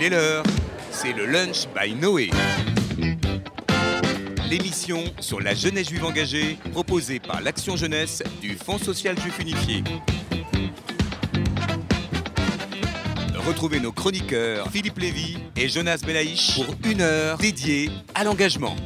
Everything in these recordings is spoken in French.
Il est l'heure, c'est le lunch by Noé. L'émission sur la jeunesse juive engagée proposée par l'Action Jeunesse du Fonds social juif unifié. Retrouvez nos chroniqueurs Philippe Lévy et Jonas Belaïch pour une heure dédiée à l'engagement.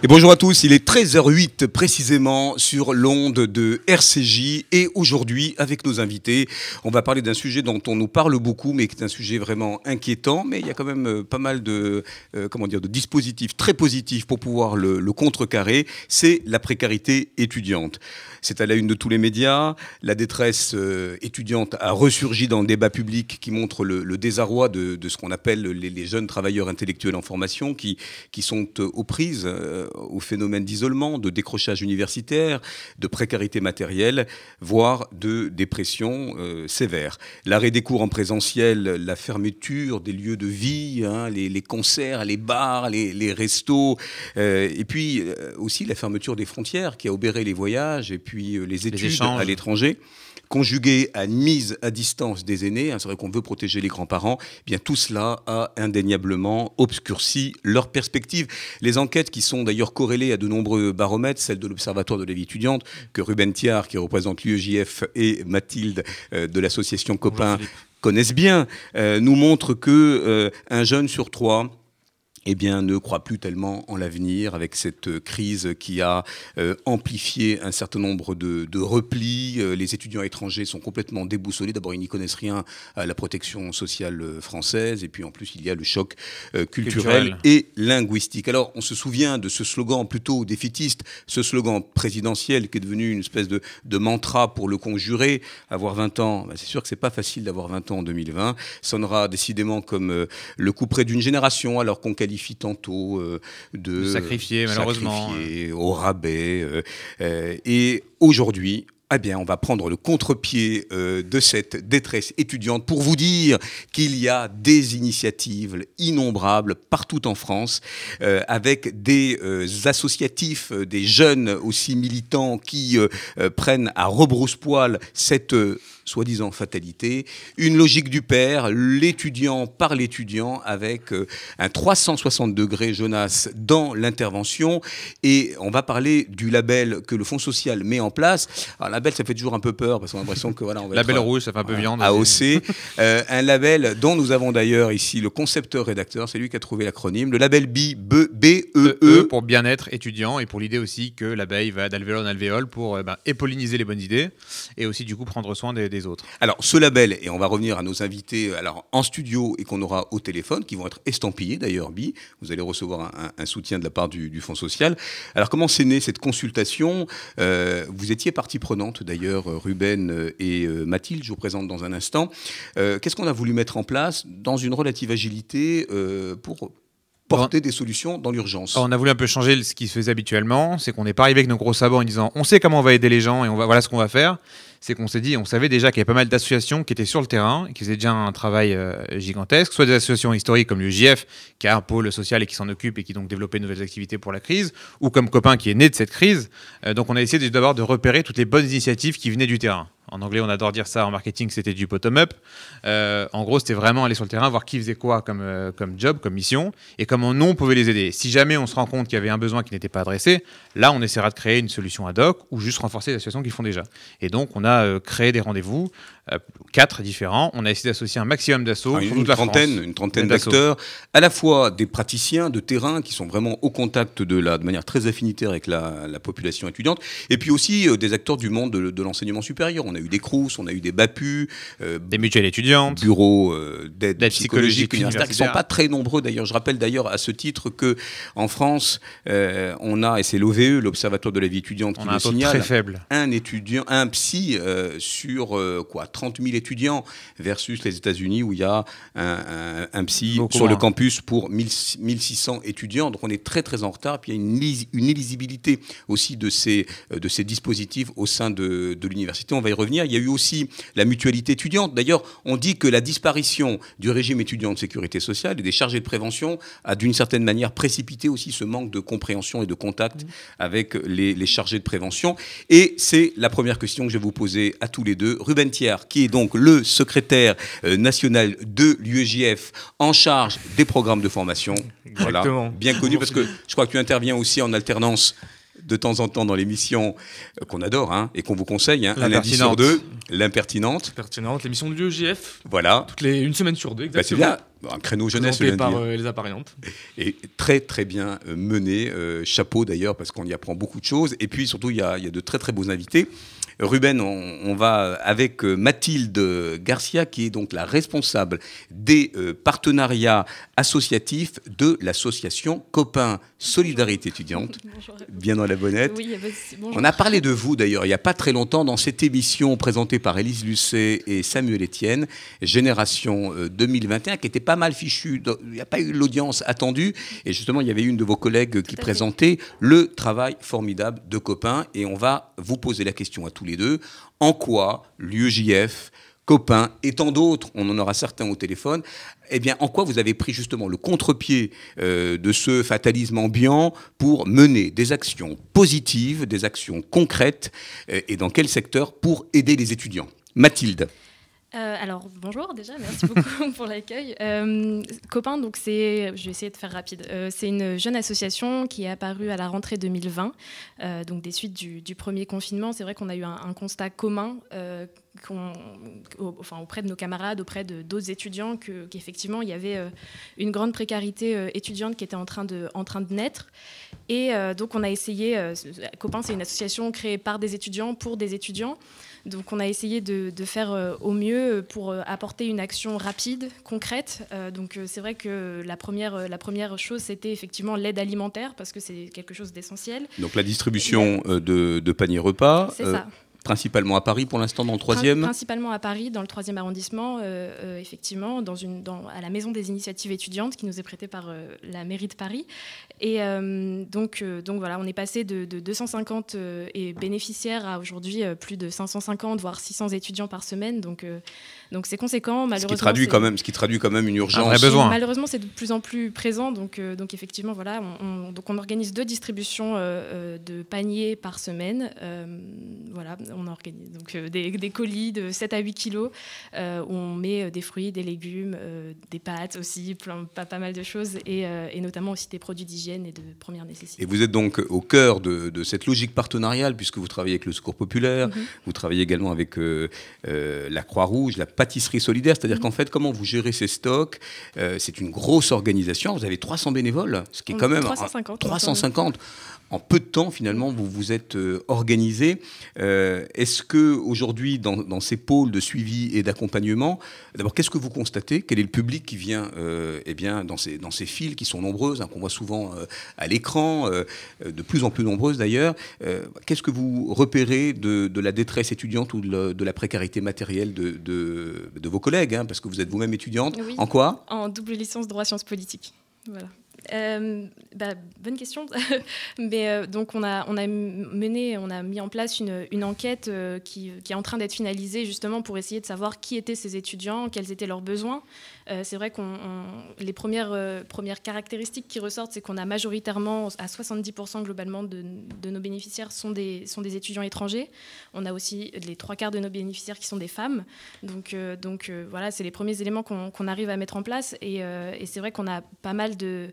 Et bonjour à tous, il est 13h08 précisément sur l'onde de RCJ et aujourd'hui avec nos invités, on va parler d'un sujet dont on nous parle beaucoup mais qui est un sujet vraiment inquiétant. Mais il y a quand même euh, pas mal de, euh, comment dire, de dispositifs très positifs pour pouvoir le, le contrecarrer, c'est la précarité étudiante. C'est à la une de tous les médias. La détresse euh, étudiante a ressurgi dans le débat public qui montre le, désarroi de, ce qu'on appelle les, jeunes travailleurs intellectuels en formation qui, sont euh, aux prises euh, au phénomène d'isolement, de décrochage universitaire, de précarité matérielle, voire de dépression euh, sévère. L'arrêt des cours en présentiel, la fermeture des lieux de vie, hein, les, concerts, les bars, les, restos, et puis aussi la fermeture des frontières qui a obéré les voyages. Euh, les études les à l'étranger. Conjugué à une mise à distance des aînés, hein, c'est vrai qu'on veut protéger les grands-parents, eh bien tout cela a indéniablement obscurci leur perspective. Les enquêtes qui sont d'ailleurs corrélées à de nombreux baromètres, celle de l'Observatoire de la vie étudiante, que Ruben Thiard, qui représente l'UEJF, et Mathilde euh, de l'association Copain connaissent bien, euh, nous montrent que euh, un jeune sur trois eh bien, ne croit plus tellement en l'avenir avec cette crise qui a euh, amplifié un certain nombre de, de replis. Euh, les étudiants étrangers sont complètement déboussolés. D'abord, ils n'y connaissent rien à la protection sociale française. Et puis, en plus, il y a le choc euh, culturel, culturel, et linguistique. Alors, on se souvient de ce slogan plutôt défitiste, ce slogan présidentiel qui est devenu une espèce de, de mantra pour le conjurer. Avoir 20 ans, ben, c'est sûr que c'est pas facile d'avoir 20 ans en 2020. Sonnera décidément comme euh, le coup près d'une génération, alors qu'on qualifie tantôt euh, de, sacrifier malheureusement sacrifier, au rabais. Euh, euh, et aujourd'hui, eh bien, on va prendre le contre-pied euh, de cette détresse étudiante pour vous dire qu'il y a des initiatives innombrables partout en France, euh, avec des euh, associatifs, des jeunes aussi militants qui prennent à rebrousse-poil cette soi-disant fatalité, une logique du père, l'étudiant par l'étudiant, avec un 360 degrés Jonas dans l'intervention. Et on va parler du label que le Fonds social met en place. Alors, label, ça fait toujours un peu peur parce qu'on a l'impression que voilà, on va label être, rouge, ça fait un peu viande. AOC, euh, un label dont nous avons d'ailleurs ici le concepteur-rédacteur, c'est lui qui a trouvé l'acronyme, le label B, B, B E, E, pour bien-être étudiant et pour l'idée aussi que l'abeille va d'alvéole en alvéole pour euh, ben, épolliniser les bonnes idées et aussi du coup prendre soin des, des, autres. Alors ce label, et on va revenir à nos invités alors en studio et qu'on aura au téléphone, qui vont être estampillés d'ailleurs B, vous allez recevoir un, un, un soutien de la part du, du Fonds social. Alors comment s'est née cette consultation? Euh, Vous étiez partie prenante d'ailleurs Ruben et Mathilde, je vous présente dans un instant. Euh, Qu'est-ce qu'on a voulu mettre en place dans une relative agilité euh, pour porter des solutions dans l'urgence? On a voulu un peu changer ce qui se faisait habituellement, c'est qu'on n'est pas arrivé avec nos gros sabots en disant on sait comment on va aider les gens et on va, voilà ce qu'on va faire. C'est qu'on s'est dit, on savait déjà qu'il y avait pas mal d'associations qui étaient sur le terrain, qui faisaient déjà un travail euh, gigantesque, soit des associations historiques comme le qui a un pôle social et qui s'en occupe et qui donc développait de nouvelles activités pour la crise, ou comme Copain qui est né de cette crise. Euh, donc on a essayé d'abord de repérer toutes les bonnes initiatives qui venaient du terrain. En anglais, on adore dire ça. En marketing, c'était du bottom-up. Euh, en gros, c'était vraiment aller sur le terrain, voir qui faisait quoi comme, euh, comme job, comme mission, et comment nous, on pouvait les aider. Si jamais on se rend compte qu'il y avait un besoin qui n'était pas adressé, là, on essaiera de créer une solution ad hoc ou juste renforcer les associations qui font déjà. Et donc, on a euh, créé des rendez-vous, quatre différents. On a essayé d'associer un maximum d'assauts. Ah, une, trentaine, une trentaine d'acteurs, à la fois des praticiens de terrain qui sont vraiment au contact de la, de manière très affinitaire avec la, la population étudiante, et puis aussi des acteurs du monde de, de l'enseignement supérieur. On a eu des CRUS, on a eu des BAPU, euh, des mutuelles étudiantes, bureaux euh, d'aide psychologique, universitaire, qui ne sont pas très nombreux d'ailleurs. Je rappelle d'ailleurs à ce titre que en France, euh, on a, et c'est l'OVE, l'Observatoire de la vie étudiante, on qui a un le signale, très faible. un étudiant, un psy euh, sur quoi 30 000 étudiants versus les États-Unis où il y a un, un, un psy Beaucoup sur moins. le campus pour 1000 1600 étudiants. Donc on est très très en retard. Puis il y a une, une illisibilité aussi de ces, de ces dispositifs au sein de, de l'université. On va y revenir revenir. Il y a eu aussi la mutualité étudiante. D'ailleurs, on dit que la disparition du régime étudiant de sécurité sociale et des chargés de prévention a d'une certaine manière précipité aussi ce manque de compréhension et de contact mmh. avec les, les, chargés de prévention. Et c'est la première question que je vais vous poser à tous les deux. Ruben Thiers, qui est donc le secrétaire euh, national de l'UEJF en charge des programmes de formation. Voilà, bien connu parce que je crois que tu interviens aussi en alternance de temps en temps dans l'émission euh, qu'on adore hein, et qu'on vous conseille, hein, un lundi sur deux, l'impertinente. Pertinente, l'émission de l'UEJF. Voilà. Toutes les, une semaine sur deux, bah, exactement. c'est bien, un créneau jeunesse. Le par euh, les appariantes. Et très très bien mené. chapeau d'ailleurs parce qu'on y apprend beaucoup de choses. Et puis surtout, il y a, il y a de très très beaux invités. Ruben, on, va avec euh, Mathilde Garcia, qui est donc la responsable des euh, partenariats associatifs de l'association Copains Solidarité étudiante. Bien dans la bonnette. Oui, on a parlé de vous d'ailleurs il n'y a pas très longtemps dans cette émission présentée par Élise Lucet et Samuel Etienne, Génération 2021, euh, qui était pas mal fichue. Il n'y a pas eu l'audience attendue. Et justement, il y avait une de vos collègues qui présentait le travail formidable de Copains. Et on va vous poser la question à tous les deux. En quoi l'UEJF, copains et tant d'autres, on en aura certains au téléphone, eh bien, en quoi vous avez pris justement le contre-pied euh, de ce fatalisme ambiant pour mener des actions positives, des actions concrètes, euh, et dans quel secteur pour aider les étudiants? Mathilde. Euh, alors bonjour déjà, merci beaucoup pour l'accueil. Euh, Copain, donc c'est, je vais essayer de faire rapide. Euh, c'est une jeune association qui est apparue à la rentrée 2020, donc des suites du, premier confinement. C'est vrai qu'on a eu un, constat commun, enfin auprès de nos camarades, auprès de d'autres étudiants, qu'effectivement il y avait une grande précarité étudiante qui était en train de naître. Et donc on a essayé. Copain, c'est une association créée par des étudiants pour des étudiants. Donc on a essayé de, faire euh, au mieux pour euh, apporter une action rapide, concrète. Euh, donc c'est vrai que la première, la première chose, c'était effectivement l'aide alimentaire, parce que c'est quelque chose d'essentiel. Donc la distribution de, de paniers repas. C'est ça principalement à Paris pour l'instant, dans le troisième Principalement à Paris, dans le troisième arrondissement, euh, euh, effectivement, dans une, dans, à la Maison des Initiatives étudiantes qui nous est prêtée par euh, la mairie de Paris. Et donc, donc voilà, on est passé de, 250 et bénéficiaires à aujourd'hui plus de 550, voire 600 étudiants par semaine. Donc donc c'est conséquent. Malheureusement, ce qui traduit quand même, ce qui traduit quand même une urgence. besoin. Malheureusement, c'est de plus en plus présent. Donc, euh, donc effectivement, voilà, on, donc on organise deux distributions euh, de paniers par semaine. voilà, on organise donc des, des, colis de 7 à 8 kilos où on met des fruits, des légumes, des pâtes aussi, plein, pas, pas mal de choses et, et notamment aussi des produits d'hygiène et de première nécessité. Et vous êtes donc au cœur de, de cette logique partenariale puisque vous travaillez avec le Secours populaire, mm-hmm. vous travaillez également avec la Croix-Rouge, la pâtisserie solidaire, c'est-à-dire qu'en fait, comment vous gérez ces stocks euh, C'est une grosse organisation. Vous avez 300 bénévoles, ce qui est quand même 350. 350 en peu de temps, finalement, vous vous êtes euh, organisé. Euh, est-ce que aujourd'hui, dans, ces pôles de suivi et d'accompagnement, d'abord, qu'est-ce que vous constatez? Quel est le public qui vient euh, eh bien, dans, ces, dans ces files qui sont nombreuses, hein, qu'on voit souvent à l'écran, de plus en plus nombreuses d'ailleurs Qu'est-ce que vous repérez de, la détresse étudiante ou de, la précarité matérielle de, de, vos collègues hein, Parce que vous êtes vous-même étudiante? En quoi? En double licence droit sciences politiques. Voilà. Euh, bah, bonne question. Mais euh, donc on a, mené, on a mis en place une, une enquête euh, qui, qui, est en train d'être finalisée justement pour essayer de savoir qui étaient ces étudiants, quels étaient leurs besoins. C'est vrai qu'on les premières, premières caractéristiques qui ressortent, c'est qu'on a majoritairement à 70% globalement de, de, nos bénéficiaires sont des, sont des étudiants étrangers. On a aussi les trois quarts de nos bénéficiaires qui sont des femmes. Donc, donc voilà, c'est les premiers éléments qu'on arrive à mettre en place. Et, et c'est vrai qu'on a pas mal de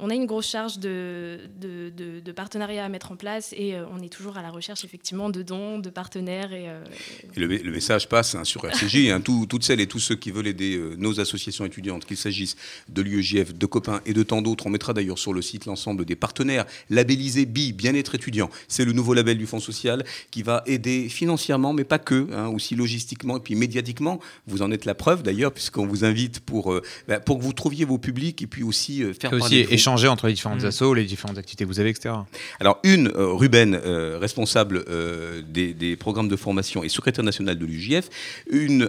on a une grosse charge de, de, partenariats à mettre en place et euh, on est toujours à la recherche effectivement de dons, de partenaires. Et, euh, le, message passe hein, sur RCJ. Hein, toutes celles et tous ceux qui veulent aider euh, nos associations étudiantes, qu'il s'agisse de l'UEJF, de copains et de tant d'autres. On mettra d'ailleurs sur le site l'ensemble des partenaires labellisés BI, bien-être étudiant. C'est le nouveau label du Fonds social qui va aider financièrement, mais pas que, hein, aussi logistiquement et puis médiatiquement. Vous en êtes la preuve d'ailleurs, puisqu'on vous invite pour, bah, pour que vous trouviez vos publics et puis aussi faire parler entre les différentes mmh. assos, les différentes activités que vous avez, etc. Alors, une, euh, Ruben, euh, responsable euh, des, programmes de formation et secrétaire national de l'UJF,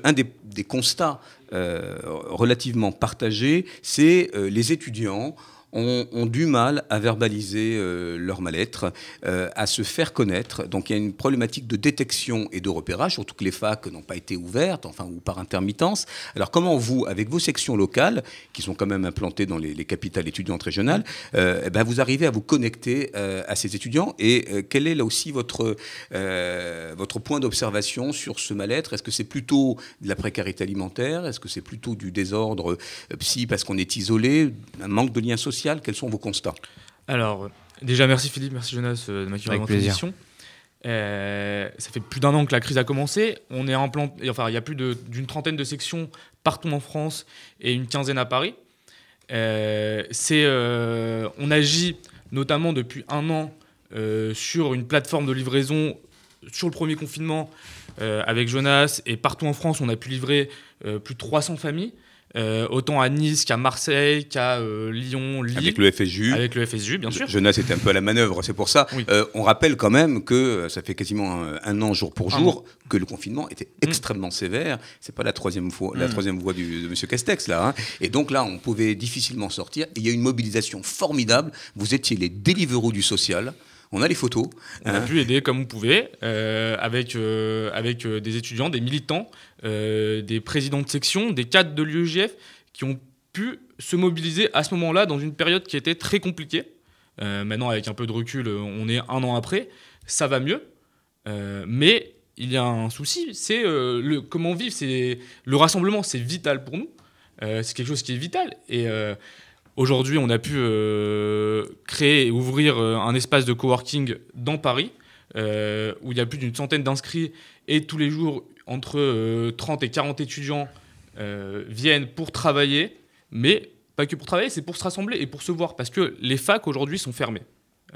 un des, des constats relativement partagés, c'est les étudiants ont, du mal à verbaliser euh, leur mal-être, euh, à se faire connaître. Donc il y a une problématique de détection et de repérage, surtout que les facs n'ont pas été ouvertes, enfin ou par intermittence. Alors comment vous, avec vos sections locales, qui sont quand même implantées dans les, les capitales étudiantes régionales, euh, eh ben, vous arrivez à vous connecter à ces étudiants et quel est là aussi votre, votre point d'observation sur ce mal-être? Est-ce que c'est plutôt de la précarité alimentaire? Est-ce que c'est plutôt du désordre psy parce qu'on est isolé? Un manque de lien social Quels sont vos constats? Alors, déjà, merci Philippe, merci Jonas euh, de m'accueillir dans votre émission. Euh, ça fait plus d'un an que la crise a commencé. On est implanté, enfin, il y a plus d'une trentaine de sections partout en France et une quinzaine à Paris. Euh, c'est, euh, on agit notamment depuis un an euh, sur une plateforme de livraison sur le premier confinement euh, avec Jonas et partout en France, on a pu livrer euh, plus de 300 familles, euh, autant à Nice qu'à Marseille, qu'à euh, Lyon, Lille, Avec le FSJU avec le FSU, bien sûr. Jonas était un peu à la manœuvre, c'est pour ça. Oui. Euh, on rappelle quand même que ça fait quasiment un, un an jour pour jour que le confinement était Mm. extrêmement sévère. C'est pas la troisième fois, la Mm. troisième voie du, de M. Castex là. hein. Et donc là, on pouvait difficilement sortir. Et il y a une mobilisation formidable. Vous étiez les Deliveroo du social. On a les photos. On a hein. pu aider comme on pouvait, euh, avec, euh, avec euh, des étudiants, des militants, euh, des présidents de section, des cadres de l'UEJF qui ont pu se mobiliser à ce moment-là dans une période qui était très compliquée. Euh, maintenant, avec un peu de recul, on est un an après, ça va mieux. Euh, mais il y a un souci, c'est le comment vivre. C'est le rassemblement, c'est vital pour nous. C'est quelque chose qui est vital. Et aujourd'hui, on a pu créer et ouvrir un espace de coworking dans Paris, où il y a plus d'une centaine d'inscrits et tous les jours entre euh, 30 et 40 étudiants euh, viennent pour travailler, mais pas que pour travailler, c'est pour se rassembler et pour se voir, parce que les facs aujourd'hui sont fermées.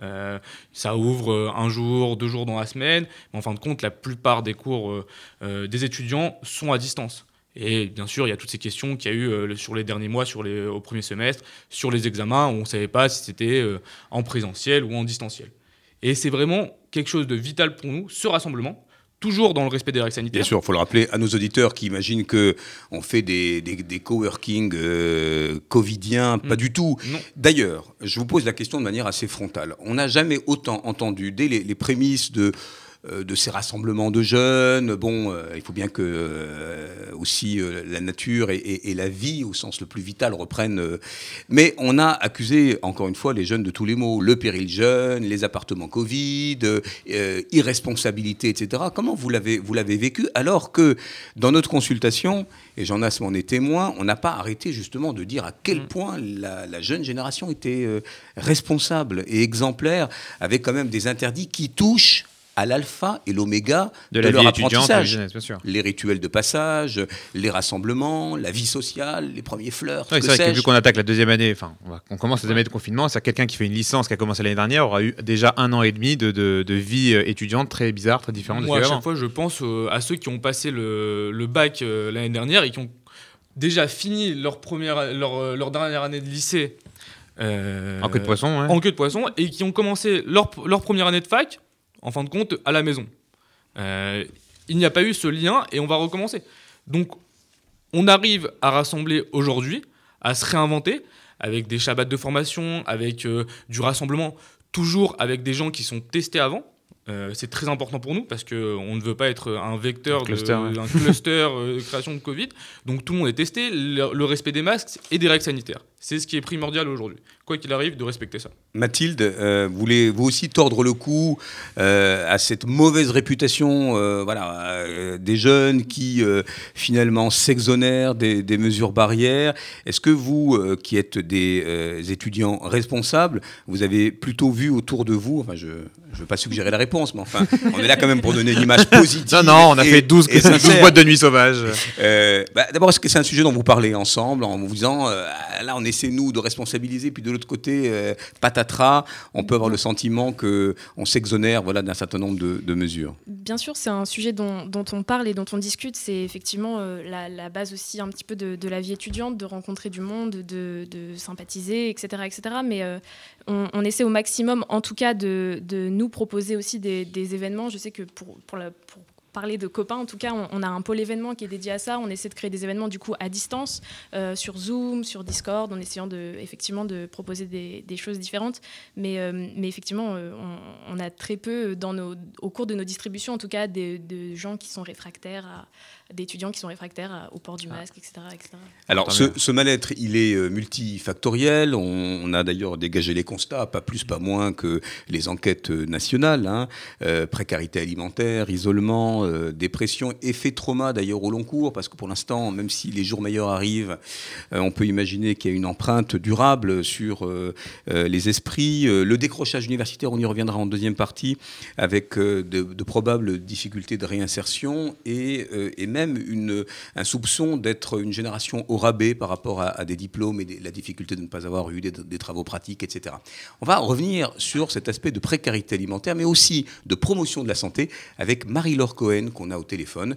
Euh, ça ouvre euh, un jour, deux jours dans la semaine, mais en fin de compte, la plupart des cours euh, euh, des étudiants sont à distance. Et bien sûr, il y a toutes ces questions qu'il y a eu euh, sur les derniers mois, sur les, au premier semestre, sur les examens, où on ne savait pas si c'était euh, en présentiel ou en distanciel. Et c'est vraiment quelque chose de vital pour nous, ce rassemblement, toujours dans le respect des règles sanitaires. Bien sûr, il faut le rappeler à nos auditeurs qui imaginent que on fait des, des, des coworking euh, covidiens, pas Mm. du tout. D'ailleurs, je vous pose la question de manière assez frontale. On n'a jamais autant entendu, dès les, les prémices de, de ces rassemblements de jeunes, bon, euh, il faut bien que euh, aussi euh, la nature et, et- et la vie, au sens le plus vital, reprennent. euh, mais on a accusé, encore une fois, les jeunes de tous les mots. Le péril jeune, les appartements Covid, euh, irresponsabilité, etc. Comment vous l'avez, vous l'avez vécu alors que dans notre consultation, et j'en ai m'en est témoin, on n'a pas arrêté justement de dire à quel Mm. point la, la jeune génération était euh, responsable et exemplaire, avec quand même des interdits qui touchent à l'alpha et l'oméga De la leur vie étudiante, de la vie apprentissage. jeunesse, bien sûr. Les rituels de passage, les rassemblements, la vie sociale, les premiers fleurs, que c'est vrai que vu qu'on attaque la deuxième année, enfin, on, va- on commence la deuxième année de confinement, c'est quelqu'un qui fait une licence qui a commencé l'année dernière aura eu déjà un an et demi de, de- de vie euh, étudiante très bizarre, très différente de Moi, à celui chaque fois, je pense euh, à ceux qui ont passé le, le bac euh, l'année dernière et qui ont déjà fini leur, première, leur, leur dernière année de lycée. euh, En queue de poisson, ouais. En queue de poisson, et qui ont commencé leur, leur première année de fac, en fin de compte, à la maison. Euh, il n'y a pas eu ce lien et on va recommencer. Donc, on arrive à rassembler aujourd'hui, à se réinventer, avec des shabbats de formation, avec euh, du rassemblement, toujours avec des gens qui sont testés avant. Euh, c'est très important pour nous parce qu'on ne veut pas être un vecteur Un cluster, de- ouais. d'un cluster de création de Covid. Donc tout le monde est testé, le, le respect des masques et des règles sanitaires. C'est ce qui est primordial aujourd'hui. Quoi qu'il arrive, de respecter ça. Mathilde, euh, voulez vous aussi tordre le cou euh, à cette mauvaise réputation euh, voilà, euh, des jeunes qui euh, finalement s'exonèrent des, des mesures barrières? Est-ce que vous, euh, qui êtes des euh, étudiants responsables, vous avez plutôt vu autour de vous, enfin je ne veux pas suggérer la réponse, mais enfin on est là quand même pour donner une image positive. Non, non, on a et- fait 12, et 12 sincère. boîtes de nuit sauvages. Euh, bah, D'abord, est-ce que c'est un sujet dont vous parlez ensemble en vous disant, euh, là, on essaie, nous, de responsabiliser, puis de l'autre côté, euh, patatras, on peut avoir le sentiment qu'on s'exonère voilà, d'un certain nombre de, mesures Bien sûr, c'est un sujet dont, on parle et dont on discute. C'est effectivement euh, la, base aussi un petit peu de, la vie étudiante, de rencontrer du monde, de, sympathiser, etc. etc. Mais euh, on, essaie au maximum, en tout cas, de, nous proposer aussi des, événements. Je sais que pour, pour, pour parler de copains, en tout cas, on, a un pôle événement qui est dédié à ça. On essaie de créer des événements du coup à distance, euh, sur Zoom, sur Discord, en essayant de, effectivement de proposer des, choses différentes. Mais, euh, mais effectivement, euh, on, a très peu, dans nos, au cours de nos distributions, en tout cas, de, de gens qui sont réfractaires à, d'étudiants qui sont réfractaires au port du ah. masque, etc. Alors, ce, mal-être, il est multifactoriel. On, a d'ailleurs dégagé les constats, pas plus, pas moins que les enquêtes nationales. Hein. Euh, précarité alimentaire, isolement, dépression, effet trauma d'ailleurs au long cours, parce que pour l'instant, même si les jours meilleurs arrivent, on peut imaginer qu'il y a une empreinte durable sur les esprits. le décrochage universitaire, on y reviendra en deuxième partie, avec de, probables difficultés de réinsertion et, et même une, un soupçon d'être une génération au rabais par rapport à, des diplômes et la difficulté de ne pas avoir eu des, travaux pratiques, etc. On va revenir sur cet aspect de précarité alimentaire, mais aussi de promotion de la santé avec Marie-Laure Cohen qu'on a au téléphone.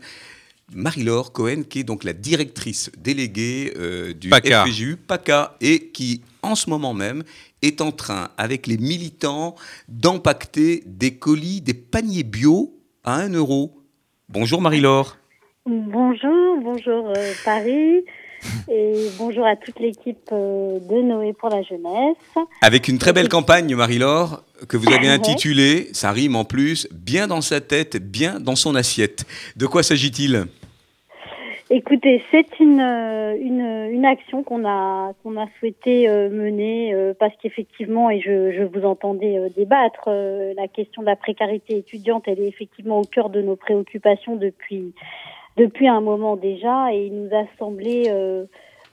Marie-Laure Cohen, qui est donc la directrice déléguée euh, du PACA. FPGU, PACA, et qui, en ce moment même, est en train, avec les militants, d'empacter des colis, des paniers bio à 1 euro. Bonjour Marie-Laure. Bonjour, bonjour euh, Paris et bonjour à toute l'équipe euh, de Noé pour la jeunesse. Avec une très belle campagne, Marie-Laure, que vous avez intitulée, ça rime en plus, Bien dans sa tête, bien dans son assiette. De quoi s'agit-il? Écoutez, c'est une, euh, une, une, action qu'on a, qu'on a souhaité mener parce qu'effectivement, et je, je, vous entendais débattre, la question de la précarité étudiante, elle est effectivement au cœur de nos préoccupations depuis depuis un moment déjà et il nous a semblé euh,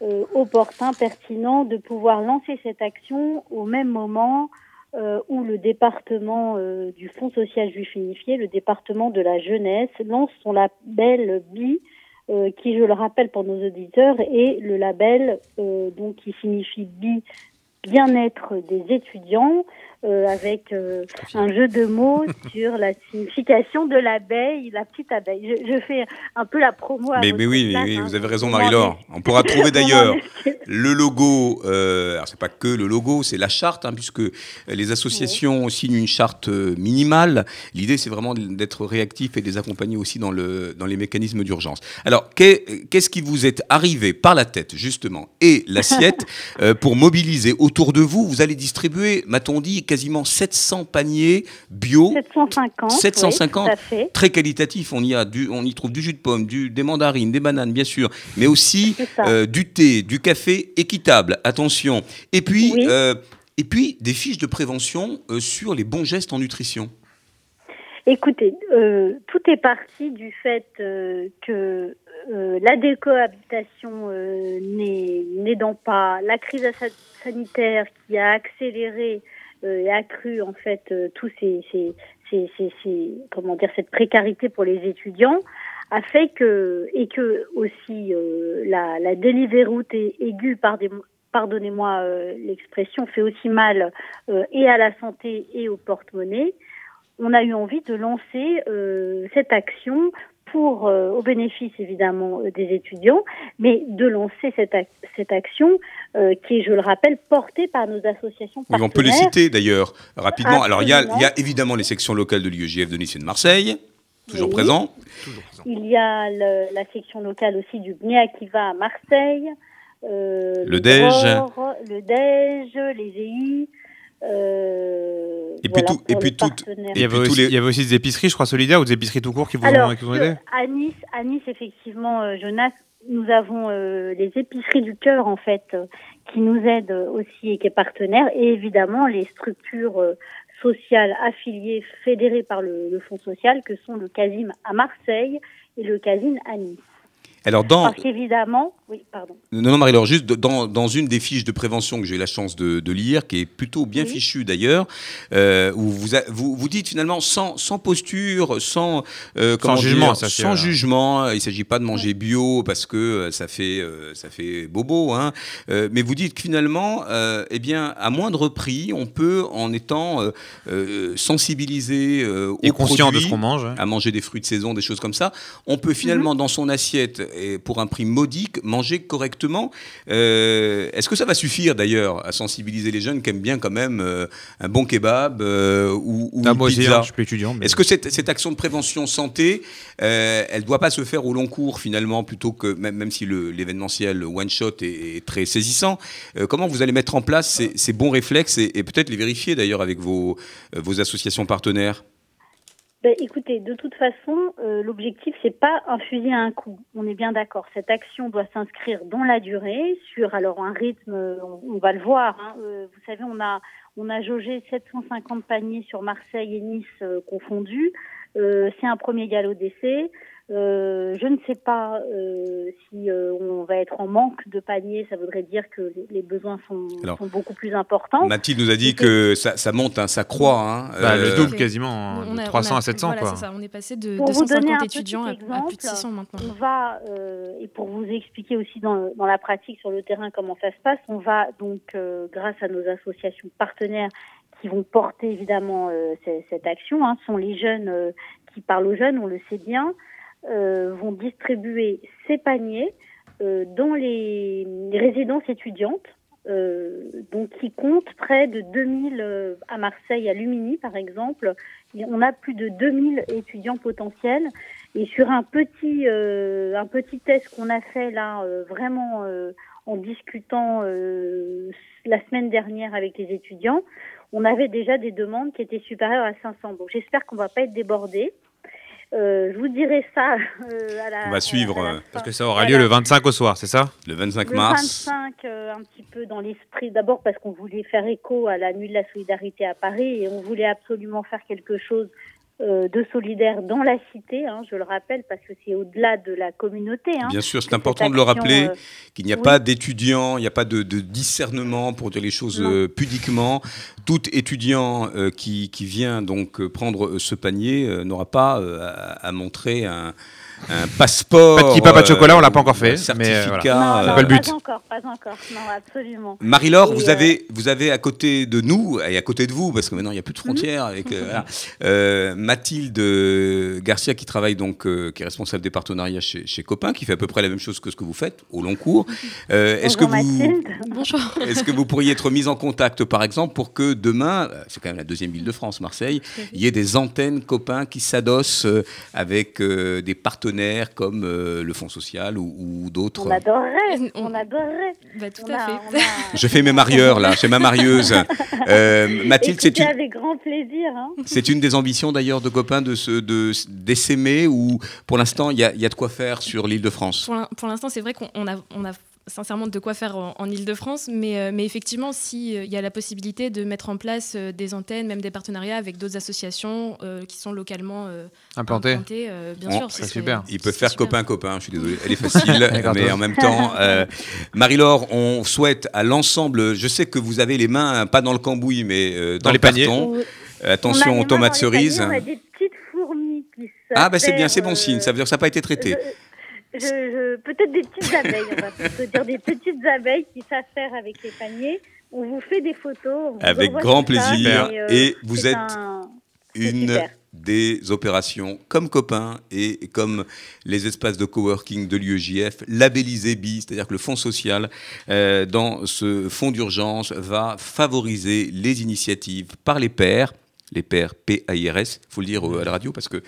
euh, opportun, pertinent de pouvoir lancer cette action au même moment euh, où le département du Fonds social juif unifié, le département de la jeunesse, lance son label BI, qui, je le rappelle pour nos auditeurs, est le label donc qui signifie BI bien-être des étudiants. Euh, avec euh, un jeu de mots sur la signification de l'abeille, la petite abeille. Je, fais un peu la promo. À mais, mais oui, oui, hein. vous avez raison, Marie-Laure. On pourra trouver d'ailleurs le logo. Euh, alors c'est pas que le logo, c'est la charte, hein, puisque les associations signent une charte euh, minimale. L'idée, c'est vraiment d'être réactif et de les accompagner aussi dans le dans les mécanismes d'urgence. Alors, qu'est-ce qui vous est arrivé par la tête justement et l'assiette pour mobiliser autour de vous? Vous allez distribuer, m'a-t-on dit quasiment 700 paniers bio. 750. 750. Très qualitatif. On y, a du, on y trouve du jus de pomme, du, des mandarines, des bananes, bien sûr, mais aussi euh, du thé, du café équitable. Attention. Et puis, euh, et puis des fiches de prévention euh, sur les bons gestes en nutrition. Écoutez, tout est parti du fait que la décohabitation n'aidant pas, la crise sanitaire qui a accéléré et accru en fait euh, tous ces, comment dire cette précarité pour les étudiants a fait que et que aussi euh, la, la route aiguë par des pardonnez-moi l'expression fait aussi mal et à la santé et au porte-monnaie. On a eu envie de lancer cette action pour, euh, au bénéfice évidemment euh, des étudiants, mais de lancer cette, cette action euh, qui est, je le rappelle, portée par nos associations partenaires. on peut les citer d'ailleurs rapidement. Alors il y, a, il y, a, évidemment les sections locales de l'IEJF de Nice et de Marseille, toujours, présents. Il y a la section locale aussi du Bné Akiva à Marseille. le, le DEJ. Le DEJ, les EI. Euh, et puis, tout, et puis tout, il, y avait aussi, il y avait aussi des épiceries, je crois, solidaires ou des épiceries tout court qui vous, ont, qui aidé à nice, à nice, effectivement, euh, Jonas, nous avons euh, les épiceries du cœur, en fait, qui nous aident aussi et qui est partenaire, et évidemment les structures sociales affiliées, fédérées par le, le Fonds social, que sont le CASIM à Marseille et le CASIM à Nice. Alors dans... Parce qu'évidemment, oui, pardon. Non, non, Marie-Laure, juste dans, dans, une des fiches de prévention que j'ai eu la chance de, de, lire, qui est plutôt bien fichue d'ailleurs, euh, où vous, vous, vous dites finalement sans, sans posture, sans, euh, sans jugement, ça sans jugement. Il ne s'agit pas de manger bio parce que euh, ça fait, euh, ça fait bobo, hein. Euh, mais vous dites que finalement, eh bien, à moindre prix, on peut, en étant sensibilisé et conscient de ce qu'on mange, à manger des fruits de saison, des choses comme ça, on peut finalement mm-hmm. dans son assiette et pour un prix modique, manger correctement. Est-ce que ça va suffire d'ailleurs à sensibiliser les jeunes qui aiment bien quand même un bon kebab ou, ou Ah, une pizza je suis plus étudiant. mais- Est-ce que cette, cette action de prévention santé, euh, elle ne doit pas se faire au long cours finalement, plutôt que même, même si l'événementiel one shot est, est très saisissant euh, Comment vous allez mettre en place ces, ces bons réflexes et, et peut-être les vérifier d'ailleurs avec vos, euh, vos associations partenaires? Ben, écoutez, de toute façon, euh, l'objectif, c'est pas un fusil à un coup. On est bien d'accord. Cette action doit s'inscrire dans la durée, sur alors un rythme, on, on va le voir. hein. Euh, vous savez, on a on a jaugé 750 paniers sur Marseille et Nice euh, confondus. Euh, c'est un premier galop d'essai. Euh, je ne sais pas euh, si euh, on va être en manque de paniers. Ça voudrait dire que les, les besoins sont, Alors, sont beaucoup plus importants. Mathilde nous a dit que ça, ça monte, hein, ça croît. hein, Bah, le euh, double quasiment, hein, On de a- 300 on a- à 700 voilà, quoi. ça. On est passé de Pour vous donner 250 un petit étudiants à, à plus de exemple, 600 maintenant. On va, euh, et pour vous expliquer aussi dans, dans la pratique sur le terrain comment ça se passe, on va donc, euh, grâce à nos associations partenaires qui vont porter évidemment euh, cette action, hein, sont les jeunes euh, qui parlent aux jeunes, on le sait bien, euh, vont distribuer ces paniers euh, dans les, résidences étudiantes. euh, donc qui comptent près de 2000 euh, à Marseille, à Lumini par exemple. On a plus de 2000 étudiants potentiels et sur un petit, un petit test qu'on a fait là, vraiment en discutant euh, la semaine dernière avec les étudiants, on avait déjà des demandes qui étaient supérieures à 500. Donc j'espère qu'on va pas être débordé. Euh, je vous dirai ça euh, à la. On va suivre, à la euh. Parce que ça aura Voilà. lieu le 25 au soir, c'est ça? Le 25 Le mars. 25, euh, un petit peu dans l'esprit, d'abord parce qu'on voulait faire écho à la nuit de la solidarité à Paris et on voulait absolument faire quelque chose euh, de solidaire dans la cité, hein, je le rappelle, parce que c'est au-delà de la communauté. Hein, Bien sûr, c'est important de le rappeler. euh, qu'il n'y a oui. pas d'étudiants, il n'y a pas de, de discernement pour dire les choses euh, pudiquement. Tout étudiant euh, qui, qui vient donc euh, prendre euh, ce panier euh, n'aura pas euh, à, à montrer un, un passeport. Pas de kippa, pas de chocolat, on l'a pas encore fait, mais, euh, certificat. non, euh, non, pas le but. Pas encore, pas encore. Non, absolument. Marie-Laure, vous, euh, avez, vous avez à côté de nous, et à côté de vous, parce que maintenant il n'y a plus de frontières, avec euh, voilà, euh, Mathilde Garcia qui travaille donc, euh, qui est responsable des partenariats chez, chez Copain, qui fait à peu près la même chose que ce que vous faites au long cours. Euh, Est-ce que Bonjour, vous, Mathilde. Bonjour. est-ce que vous pourriez être mise en contact, par exemple, pour que demain, c'est quand même la deuxième ville de France, Marseille, il y ait des antennes Copain qui s'adossent avec euh, des partenaires comme euh, le Fonds social ou, ou d'autres. On adorerait, On- adorerait. Bah, tout On à a- fait. a- Je fais mes marieurs là, chez ma marieuse. Euh, Mathilde, c'est une, avec grand plaisir. Hein. c'est une des ambitions d'ailleurs de copains de se, de d'essaimer ou pour l'instant il y a, il y a de quoi faire sur l'île de France. Pour l'in- Pour l'instant, c'est vrai qu'on on a, on a sincèrement de quoi faire en, en Ile-de-France, mais, euh, mais effectivement, s'il y a la possibilité de mettre en place euh, des antennes, même des partenariats avec d'autres associations euh, qui sont localement euh, Implanté. implantées, euh, bien sûr. ce c'est super. Ils peuvent c'est faire super. copain copain. Je suis désolé, elle est facile, mais en même temps, euh, Marie-Laure, on souhaite à l'ensemble. Je sais que vous avez les mains hein, pas dans le cambouis, mais euh, dans, Dans le les paniers. Attention aux tomates les paniers, cerises. On a des petites fourmis qui Ah bah c'est bien, c'est bon signe. Ça veut dire que ça n'a pas été traité. Je, peut-être des petites abeilles, on va plutôt dire des petites abeilles qui s'affairent avec les paniers. On vous fait des photos. on vous Avec grand ça, plaisir. euh, Et vous c'est êtes un- une des opérations comme copains et comme les espaces de coworking de l'UEJF, labellisés BI, c'est-à-dire que le fonds social, euh, dans ce fonds d'urgence, va favoriser les initiatives par les pairs. Les pairs P-A-I-R-S, il faut le dire à la radio parce que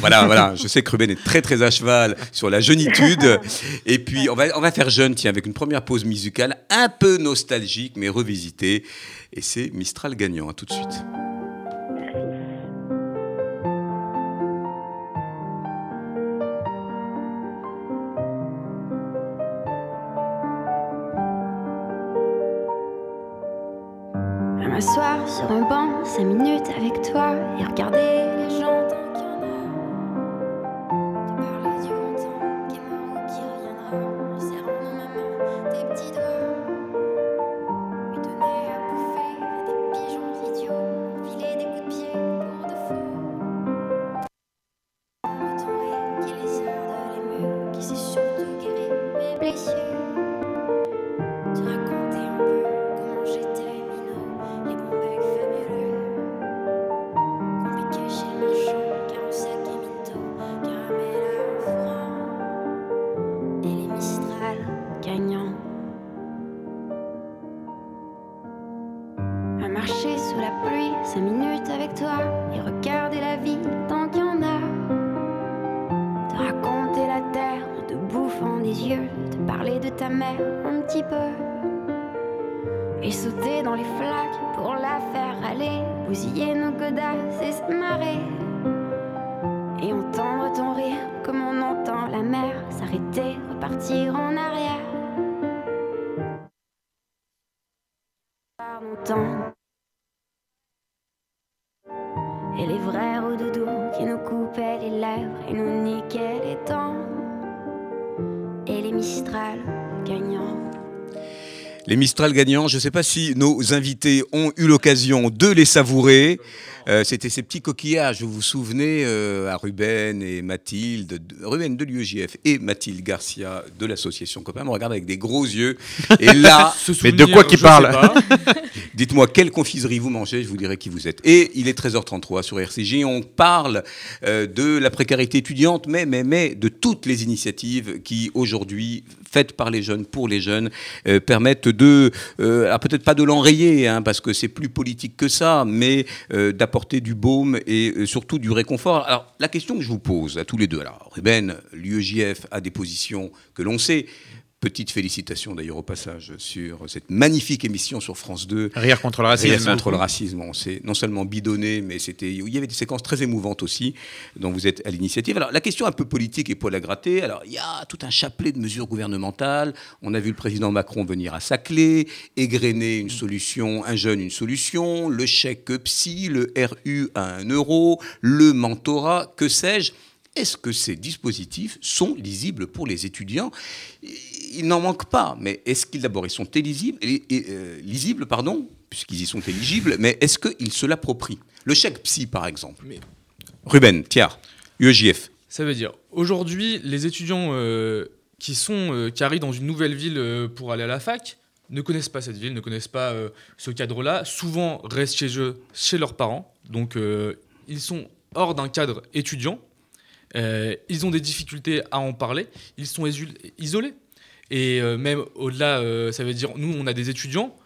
voilà, voilà, je sais que Ruben est très très à cheval sur la jeunitude. Et puis on va, faire jeune, tiens, avec une première pause musicale un peu nostalgique mais revisitée. Et c'est Mistral gagnant. À tout de suite. Cinq minutes avec toi et regarder repartir en arrière. Les Mistral gagnants, je ne sais pas si nos invités ont eu l'occasion de les savourer. Euh, C'était ces petits coquillages, vous vous souvenez, euh, à Ruben et Mathilde, de, Ruben de l'UEJF et Mathilde Garcia de l'association Copain, me regarde avec des gros yeux. Et là, Mais de quoi qu'il parle. Dites-moi quelle confiserie vous mangez, je vous dirai qui vous êtes. Et il est 13h33 sur RCJ. On parle euh, de la précarité étudiante, mais, mais, mais de toutes les initiatives qui aujourd'hui, faites par les jeunes, pour les jeunes, euh, permettent de, euh, peut-être pas de l'enrayer, hein, parce que c'est plus politique que ça, mais euh, d'apporter du baume et surtout du réconfort. Alors la question que je vous pose à tous les deux, alors Ruben, l'UEJF a des positions que l'on sait. Petite félicitation d'ailleurs au passage sur cette magnifique émission sur France 2 Rire contre le Racisme racisme. contre le racisme. On s'est non seulement bidonné, mais c'était, il y avait des séquences très émouvantes aussi, dont vous êtes à l'initiative. Alors, la question un peu politique et poil à gratter. Alors, il y a tout un chapelet de mesures gouvernementales. On a vu le président Macron venir à Saclay, égrener une solution, un jeune, une solution, le chèque psy, le RU à 1 euro, le mentorat, que sais-je. Est-ce que ces dispositifs sont lisibles pour les étudiants? Il n'en manque pas, mais est-ce qu'ils d'abord ils sont élisibles, euh, lisibles, pardon, puisqu'ils y sont éligibles, mais est-ce qu'ils se l'approprient? Le chèque psy, par exemple. Mais- Ruben, Thiard, UEJF. Ça veut dire, aujourd'hui, les étudiants euh, qui, sont, euh, qui arrivent dans une nouvelle ville pour aller à la fac ne connaissent pas cette ville, ne connaissent pas ce cadre-là, souvent restent chez eux, chez leurs parents. Donc, ils sont hors d'un cadre étudiant. Euh, ils ont des difficultés à en parler. Ils sont isolés. Et euh, même au-delà, euh, ça veut dire, nous, on a des étudiants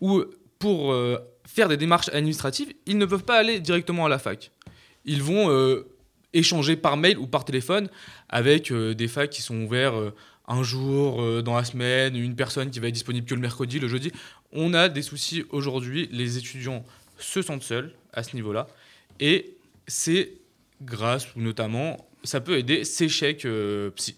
où, pour euh, faire des démarches administratives, ils ne peuvent pas aller directement à la fac. Ils vont échanger par mail ou par téléphone avec des facs qui sont ouverts un jour dans la semaine, une personne qui va être disponible que le mercredi, le jeudi. On a des soucis aujourd'hui, les étudiants se sentent seuls à ce niveau-là, et c'est grâce ou notamment, ça peut aider ces chèques euh, psy.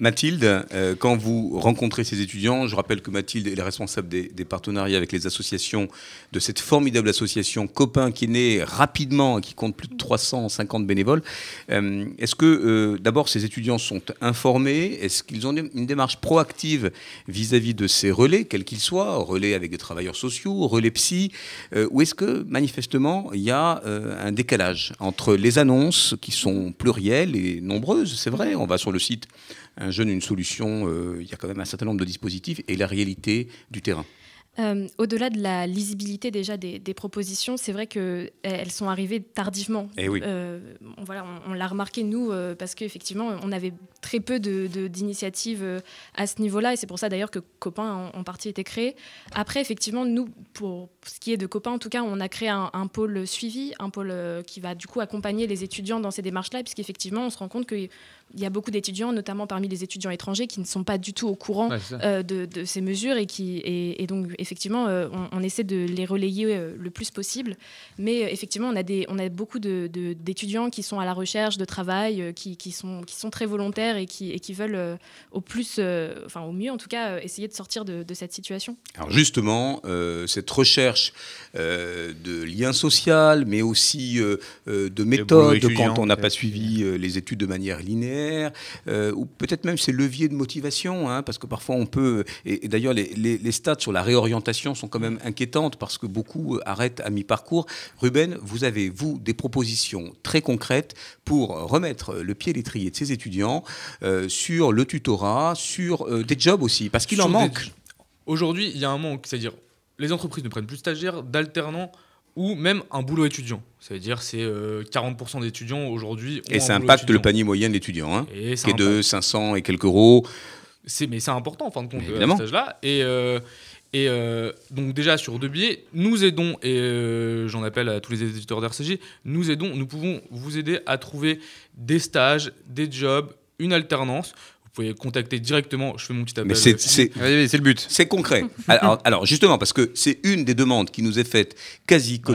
Mathilde, euh, quand vous rencontrez ces étudiants, je rappelle que Mathilde est la responsable des, partenariats avec les associations, de cette formidable association Copain qui est née rapidement et qui compte plus de 350 bénévoles. Euh, Est-ce que euh, d'abord ces étudiants sont informés? Est-ce qu'ils ont une démarche proactive vis-à-vis de ces relais, quels qu'ils soient, relais avec des travailleurs sociaux, relais psy Ou est-ce que manifestement il y a un décalage entre les annonces qui sont plurielles et nombreuses? C'est vrai, on va sur le site jeune, une solution, euh, il y a quand même un certain nombre de dispositifs et la réalité du terrain. Euh, Au-delà de la lisibilité déjà des, des propositions, c'est vrai qu'elles sont arrivées tardivement. Eh oui. Euh, on, voilà, on, on l'a remarqué nous euh, parce qu'effectivement on avait très peu de- de- d'initiatives euh, à ce niveau-là et c'est pour ça d'ailleurs que Copain en, en partie était créé. Après effectivement nous pour ce qui est de Copain en tout cas on a créé un, un pôle suivi, un pôle qui va du coup accompagner les étudiants dans ces démarches-là puisqu'effectivement on se rend compte qu'il y a beaucoup d'étudiants, notamment parmi les étudiants étrangers, qui ne sont pas du tout au courant Ouais, euh, de, de ces mesures et, qui, et, et donc effectivement euh, on, on essaie de les relayer euh, le plus possible. Mais euh, effectivement on a, des, on a beaucoup de- de- d'étudiants qui sont à la recherche de travail euh, qui, qui sont, qui sont très volontaires et qui, et qui veulent euh, au plus euh, enfin au mieux en tout cas euh, essayer de sortir de, de cette situation. Alors justement, euh, cette recherche euh, de lien social, mais aussi de méthode quand on n'a pas suivi euh, les études de manière linéaire, euh, ou peut-être même ces leviers de motivation, hein, parce que parfois on peut, et, et d'ailleurs les, les- les stats sur la réorientation sont quand même inquiétantes, parce que beaucoup arrêtent à mi-parcours. Ruben, vous avez, vous, des propositions très concrètes pour remettre le pied à l'étrier de ces étudiants euh, sur le tutorat, sur euh, des jobs aussi, parce qu'il en manque. Aujourd'hui, il y a un manque, c'est-à-dire les entreprises ne prennent plus de stagiaires, d'alternants ou même un boulot étudiant. C'est-à-dire c'est euh, 40% d'étudiants aujourd'hui. Et ça impacte le panier moyen de l'étudiant, hein, ça qui est de impacte. 500 et quelques euros. C'est, mais c'est important en fin de compte, euh, à cet âge-là. Et, euh, et euh, donc déjà sur deux biais, nous aidons, et j'en appelle à tous les éditeurs d'RCG, nous aidons, nous pouvons vous aider à trouver des stages, des jobs, une alternance. Vous pouvez contacter directement. Je fais mon petit appel. Mais c'est- c'est Vas-y, C'est le but. c'est concret. Alors, alors, justement, parce que c'est une des demandes qui nous est faite quasi quotidiennement.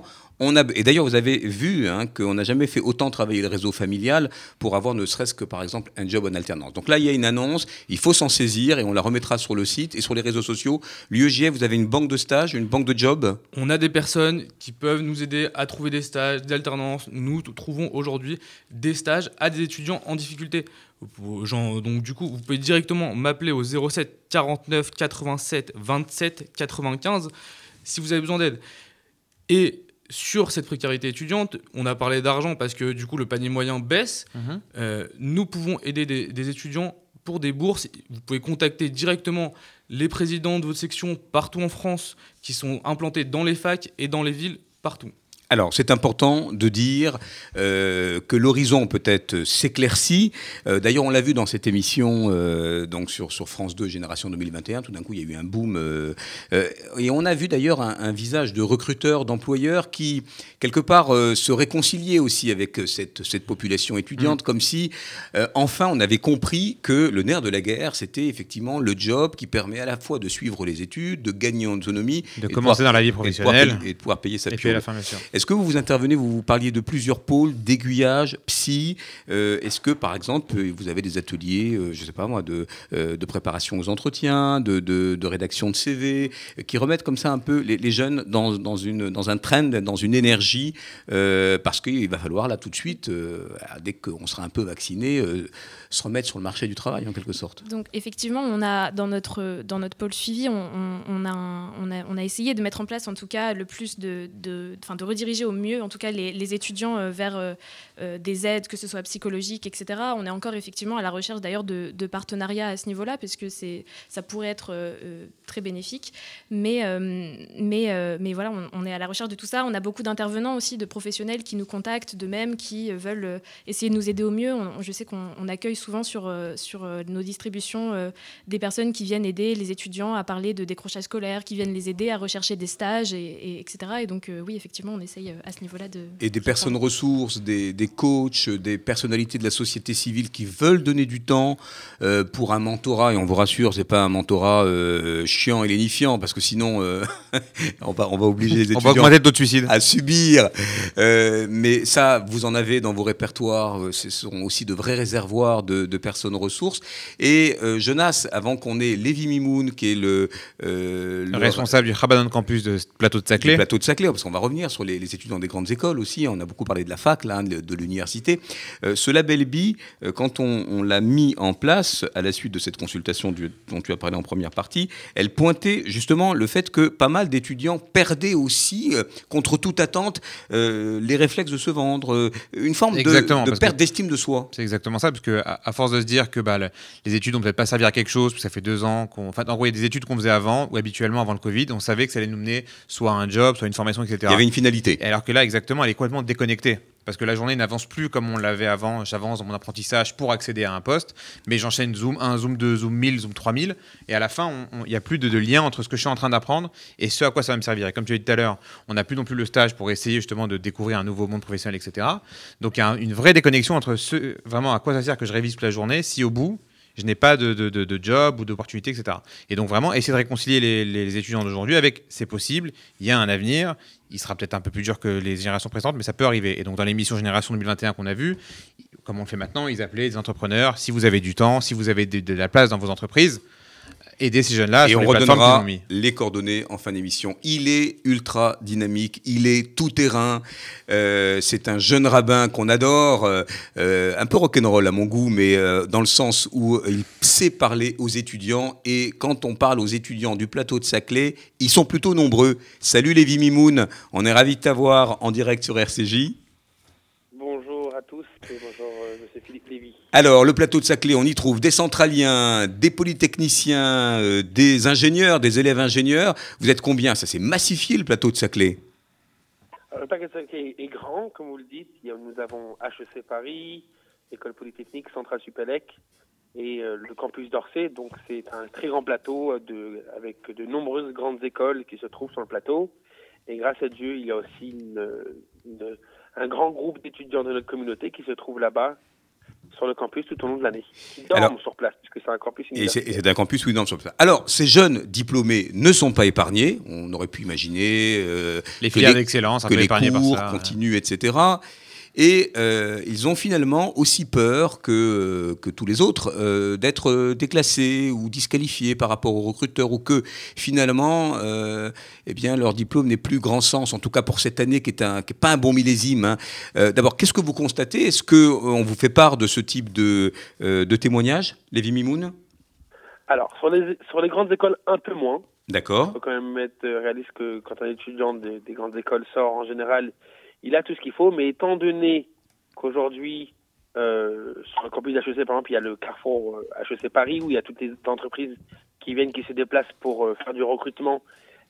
Régulièrement. On a, et d'ailleurs, vous avez vu hein, qu'on n'a jamais fait autant travailler le réseau familial pour avoir ne serait-ce que, par exemple, un job en alternance. Donc là, il y a une annonce, il faut s'en saisir et on la remettra sur le site et sur les réseaux sociaux. L'UEJF, vous avez une banque de stage, une banque de job? On a des personnes qui peuvent nous aider à trouver des stages, des alternances. Nous trouvons aujourd'hui des stages à des étudiants en difficulté. Genre, donc du coup, vous pouvez directement m'appeler au 07 49 87 27 95 si vous avez besoin d'aide. Et sur cette précarité étudiante, on a parlé d'argent parce que du coup le panier moyen baisse. Mhm. Euh, nous pouvons aider des, des étudiants pour des bourses. Vous pouvez contacter directement les présidents de votre section partout en France qui sont implantés dans les facs et dans les villes partout. Alors, c'est important de dire euh, que l'horizon peut-être s'éclaircit. Euh, D'ailleurs, on l'a vu dans cette émission euh, donc sur, sur France 2 Génération 2021. Tout d'un coup, il y a eu un boom. euh, euh, et on a vu d'ailleurs un, un visage de recruteur, d'employeur qui, quelque part, euh, se réconciliait aussi avec cette, cette population étudiante, comme si, euh, enfin, on avait compris que le nerf de la guerre, c'était effectivement le job qui permet à la fois de suivre les études, de gagner en autonomie, De et commencer pouvoir- dans la vie et de pouvoir professionnelle. payer- et de pouvoir payer sa Et puis à la fin, bien sûr. Est-ce que vous vous intervenez, vous, vous parliez de plusieurs pôles, d'aiguillage, psy euh, Est-ce que, par exemple, vous avez des ateliers, euh, je ne sais pas moi, de, euh, de préparation aux entretiens, de, de- rédaction de CV, qui remettent comme ça un peu les, jeunes dans, dans une, dans un trend, dans une énergie Parce qu'il va falloir, là, tout de suite, dès qu'on sera un peu vacciné, se remettre sur le marché du travail, en quelque sorte. Donc effectivement, on a dans notre dans notre pôle suivi, on, a, on a on a essayé de mettre en place en tout cas le plus de de, de rediriger au mieux en tout cas les, les étudiants euh, vers euh, euh, des aides, que ce soit psychologiques, etc. On est encore effectivement à la recherche d'ailleurs de, de partenariats à ce niveau-là parce que ça pourrait être très bénéfique. Mais mais mais voilà, on, est à la recherche de tout ça. On a beaucoup d'intervenants aussi, de professionnels qui nous contactent, de même qui veulent essayer de nous aider au mieux. Je sais qu'on on accueille souvent sur, euh, sur euh, nos distributions euh, des personnes qui viennent aider les étudiants à parler de décrochage scolaire, qui viennent les aider à rechercher des stages, et, et- etc. Et donc, oui, effectivement, on essaye à ce niveau-là de. Et des personnes ressources, des, des coachs, des personnalités de la société civile qui veulent donner du temps pour un mentorat. Et on vous rassure, c'est pas un mentorat chiant et lénifiant, parce que sinon, on, va, on va obliger les On va étudiants augmenter le suicide. à subir. Euh, mais ça, vous en avez dans vos répertoires. Ce sont aussi de vrais réservoirs de, de personnes ressources. Et euh, Jonas, avant qu'on ait Lévi Mimoun, qui est le, euh, Le responsable du Rabanon Campus de plateau de Saclay. plateau de Saclay, parce qu'on va revenir sur les, les étudiants des grandes écoles aussi. On a beaucoup parlé de la fac, là, de, de l'université. Euh, ce label B, quand on, on l'a mis en place à la suite de cette consultation du- dont tu as parlé en première partie, elle pointait justement le fait que pas mal d'étudiants perdaient aussi, contre toute attente, les réflexes de se vendre, une forme de, Exactement, de perte d'estime de soi. C'est exactement ça, parce que à, force de se dire que bah, le- les études ont peut-être pas servi à quelque chose, puis ça fait deux ans qu'on. Enfin, en gros, il y a des études qu'on faisait avant, ou habituellement avant le Covid, on savait que ça allait nous mener soit à un job, soit à une formation, etc. Il y avait une finalité. Alors que là, exactement, elle est complètement déconnectée. Parce que la journée n'avance plus comme on l'avait avant. J'avance dans mon apprentissage pour accéder à un poste, mais j'enchaîne Zoom 1, Zoom 2, Zoom 1000, Zoom 3000. Et à la fin, il n'y a plus de, lien entre ce que je suis en train d'apprendre et ce à quoi ça va me servir. Et comme tu l'as dit tout à l'heure, on n'a plus non plus le stage pour essayer justement de découvrir un nouveau monde professionnel, etc. Donc il y a un- une vraie déconnexion entre ce, vraiment à quoi ça sert que je révise toute la journée si au bout, je n'ai pas de, de- job ou d'opportunité, etc. Et donc vraiment essayer de réconcilier les, étudiants d'aujourd'hui avec c'est possible, il y a un avenir, il sera peut-être un peu plus dur que les générations précédentes, mais ça peut arriver. Et donc dans l'émission Génération 2021 qu'on a vue, comme on le fait maintenant, ils appelaient des entrepreneurs, si vous avez du temps, si vous avez de la place dans vos entreprises, aidez ces jeunes-là Et sur on les redonnera les coordonnées en fin d'émission. Il est ultra dynamique, il est tout terrain. Euh, c'est un jeune rabbin qu'on adore, euh, euh, un peu rock'n'roll à mon goût, mais euh, dans le sens où il sait parler aux étudiants. Et quand on parle aux étudiants du plateau de Saclay, ils sont plutôt nombreux. Salut Lévi Mimoun, on est ravis de t'avoir en direct sur RCJ. Bonjour à tous et bonjour euh, Monsieur Philippe Lévy. Alors, le plateau de Saclay, on y trouve des centraliens, des polytechniciens, euh, des ingénieurs, des élèves ingénieurs. Vous êtes combien? Ça s'est massifié, le plateau de Saclay Alors, le paquet est, est grand, comme vous le dites. Nous avons HEC Paris, École Polytechnique, Centrale Supélec et euh, le campus d'Orsay. Donc c'est un très grand plateau euh, de, avec de nombreuses grandes écoles qui se trouvent sur le plateau. Et grâce à Dieu, il y a aussi une- une- un grand groupe d'étudiants de notre communauté qui se trouvent là-bas sur le campus tout au long de l'année. Qui dorment Alors- sur place, puisque c'est un campus Et c'est universitaire. et c'est un campus où ils dorment sur place. Alors, ces jeunes diplômés ne sont pas épargnés. On aurait pu imaginer euh, Les que filières d'excellence, un que peu les épargnées par cours ça. continuent, etc. Et euh, ils ont finalement aussi peur que, que tous les autres euh, d'être euh, déclassés ou disqualifiés par rapport aux recruteurs ou que finalement euh, eh bien, leur diplôme n'ait plus grand sens, en tout cas pour cette année qui n'est un, qui est pas un bon millésime. hein. Euh, D'abord, qu'est-ce que vous constatez? Est-ce qu'on vous fait part de ce type de, euh, de témoignage, Lévi Mimoun? Alors, sur les, sur les grandes écoles, un peu moins. Il D'accord. faut quand même être euh, réaliste que quand un étudiant des, des grandes écoles sort, en général, il a tout ce qu'il faut. Mais étant donné qu'aujourd'hui, euh, sur le campus d'HEC, par exemple, il y a le carrefour euh, HEC Paris, où il y a toutes les entreprises qui viennent, qui se déplacent pour euh, faire du recrutement.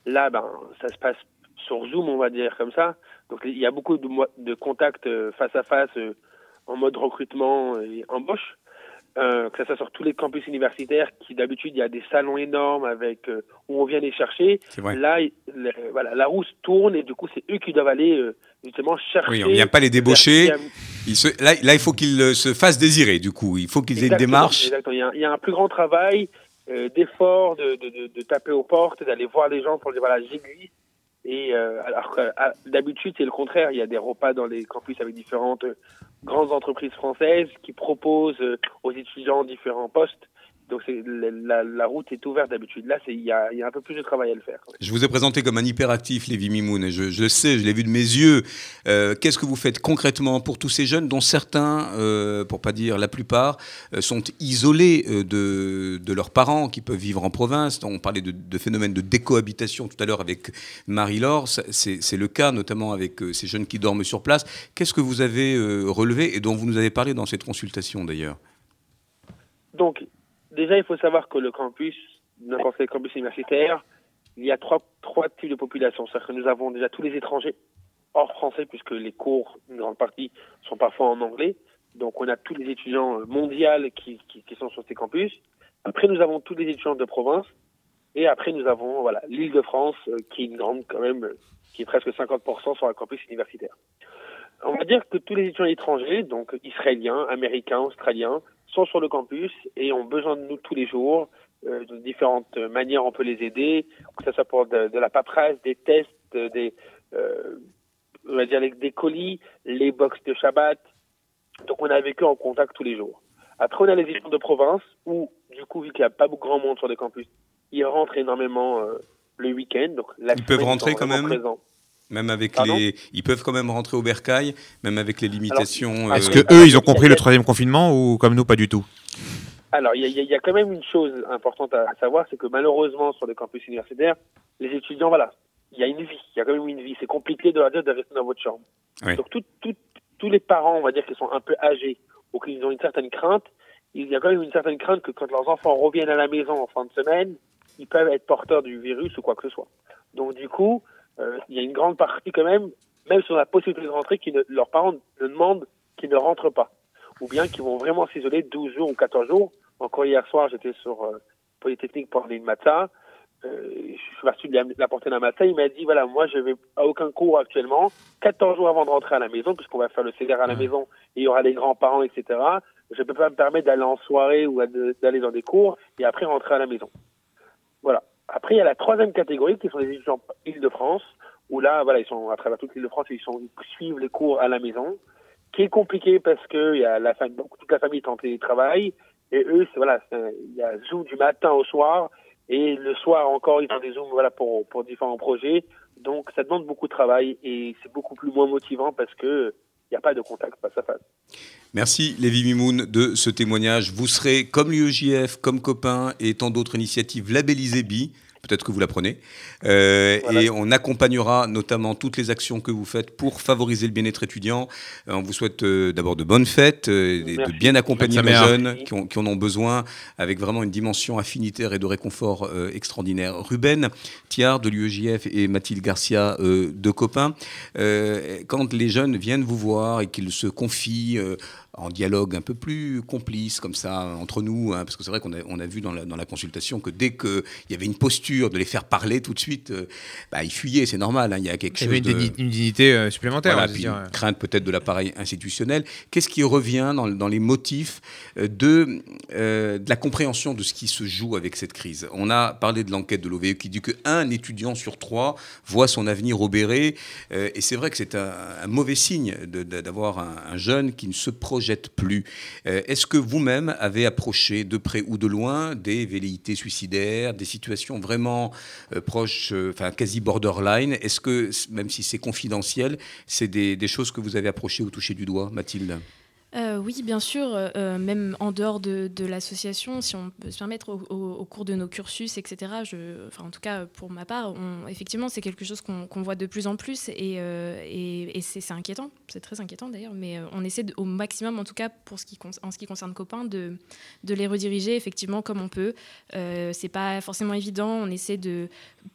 Là, ben, ça se passe sur Zoom, on va dire comme ça. Donc, il y a beaucoup de, contacts euh, face à face en mode recrutement et embauche. Euh, que ça soit sur tous les campus universitaires, qui d'habitude il y a des salons énormes avec euh, où on vient les chercher. Là, le- voilà, la roue se tourne et du coup c'est eux qui doivent aller euh, justement chercher. Oui, on ne vient pas les débaucher. vers- Il se- là, là, il faut qu'ils se fassent désirer, du coup. Il faut qu'ils aient une démarche. exactement. Il, y a, il y a un plus grand travail d'effort, de, de, de, de taper aux portes, d'aller voir les gens pour dire voilà, j'existe. Et euh, alors que ah, d'habitude, c'est le contraire. Il y a des repas dans les campus avec différentes euh, grandes entreprises françaises qui proposent euh, aux étudiants différents postes. Donc la, route est ouverte d'habitude. Là, il, y a, il y a un peu plus de travail à le faire. Je vous ai présenté comme un hyperactif, Lévi Mimoun, et je, je le sais, je l'ai vu de mes yeux. Euh, Qu'est-ce que vous faites concrètement pour tous ces jeunes, dont certains, euh, pour pas dire la plupart, euh, sont isolés euh, de, de leurs parents, qui peuvent vivre en province? On parlait de, de phénomène de décohabitation tout à l'heure avec Marie-Laure. C'est le cas notamment avec ces jeunes qui dorment sur place. Qu'est-ce que vous avez relevé et dont vous nous avez parlé dans cette consultation d'ailleurs? Donc, déjà, il faut savoir que le campus, n'importe quel campus universitaire, il y a trois, types de populations. C'est-à-dire que nous avons déjà tous les étrangers hors français, puisque les cours, une grande partie, sont parfois en anglais. Donc, on a tous les étudiants euh, mondiaux qui sont sur ces campus. Après, nous avons tous les étudiants de province. Et après, nous avons voilà l'île de France, euh, qui est une grande, quand même, euh, qui est presque 50% sur un campus universitaire. On va dire que tous les étudiants étrangers, donc israéliens, américains, australiens, sont sur le campus et ont besoin de nous tous les jours. Euh, de différentes manières, on peut les aider, que ce soit pour de, de la paperasse, des tests, des, euh, on va dire des colis, les box de Shabbat. Donc on est avec eux en contact tous les jours. Après, on a les étudiants de province où, du coup, vu qu'il n'y a pas beaucoup grand monde sur les campus, ils rentrent énormément euh, le week-end. Donc la Ils peuvent rentrer quand même présents. Même avec Pardon les, ils peuvent quand même rentrer au bercail, même avec les limitations. Est-ce euh, que eux, ils ont compris le troisième confinement ou comme nous, pas du tout? Alors, il y, a- y quand même une chose importante à savoir, c'est que malheureusement, sur les campus universitaires, les étudiants, voilà, il y a une vie, il y a quand même une vie. C'est compliqué de leur dire de rester dans votre chambre. Oui. Donc, tout- tout- tous les parents, on va dire, qui sont un peu âgés ou qui ont une certaine crainte, il y a quand même une certaine crainte que quand leurs enfants reviennent à la maison en fin de semaine, ils peuvent être porteurs du virus ou quoi que ce soit. Donc, du coup, il y a une grande partie quand même, même sur la possibilité de rentrer, qui ne, leurs parents ne demandent qu'ils ne rentrent pas ou bien qui vont vraiment s'isoler 12 jours ou 14 jours. Encore hier soir, j'étais sur euh, Polytechnique pour aller une matin. Euh, je suis parti lui am- l'apporter la matin. Il m'a dit voilà, moi, je vais à aucun cours actuellement. 14 jours avant de rentrer à la maison, puisqu'on va faire le CDR à la maison et il y aura les grands-parents, etc. Je ne peux pas me permettre d'aller en soirée ou de- d'aller dans des cours et après rentrer à la maison. Voilà. Après, il y a la troisième catégorie qui sont les étudiants Île-de-France, où là, voilà, ils sont à travers toute l'Île-de-France, ils, ils suivent les cours à la maison qui est compliqué parce que il y a la famille, toute la famille est en télétravail et eux, c'est voilà, il y a Zoom du matin au soir et le soir encore ils ont des Zooms voilà pour pour différents projets. Donc ça demande beaucoup de travail et c'est beaucoup plus moins motivant parce que il n'y a pas de contact face à face. Merci Lévi Mimoun de ce témoignage. Vous serez, comme l'UEJF, comme Copain et tant d'autres initiatives, labellisées BI. Peut-être que vous la prenez. Euh, Voilà. Et on accompagnera notamment toutes les actions que vous faites pour favoriser le bien-être étudiant. Euh, on vous souhaite euh, d'abord de bonnes fêtes, euh, et de bien accompagner les jeunes qui, ont- qui en ont besoin, avec vraiment une dimension affinitaire et de réconfort euh, extraordinaire. Ruben Thiard de l'UEJF et Mathilde Garcia euh, de Copain, euh, quand les jeunes viennent vous voir et qu'ils se confient euh, en dialogue un peu plus complice, comme ça, entre nous, hein, parce que c'est vrai qu'on a, on a vu dans la, dans la consultation que dès qu'il y avait une posture de les faire parler tout de suite, euh, bah, ils fuyaient, c'est normal, hein, il y a quelque Il y chose avait une, de... digni- une dignité euh, supplémentaire. Voilà, puis dire, une crainte peut-être de l'appareil institutionnel. Qu'est-ce qui revient dans, dans les motifs euh, de, euh, de la compréhension de ce qui se joue avec cette crise? On a parlé de l'enquête de l'OVE qui dit qu'un étudiant sur trois voit son avenir obéré. euh, et c'est vrai que c'est un, un mauvais signe d'avoir un, un jeune qui ne se projette plus. Euh, Est-ce que vous-même avez approché de près ou de loin des velléités suicidaires, des situations vraiment euh, proches, euh, enfin quasi borderline? Est-ce que, même si c'est confidentiel, c'est des, choses que vous avez approchées ou touchées du doigt, Mathilde? Euh, oui, bien sûr, euh, euh, même en dehors de, l'association, si on peut se permettre, au, cours de nos cursus, etc., enfin, en tout cas pour ma part, on- effectivement, c'est quelque chose qu'on voit de plus en plus et, c'est inquiétant, c'est très inquiétant d'ailleurs, mais on essaie au maximum, en tout cas pour ce qui, en ce qui concerne Copain, de, les rediriger effectivement comme on peut. C'est pas forcément évident, on essaie de,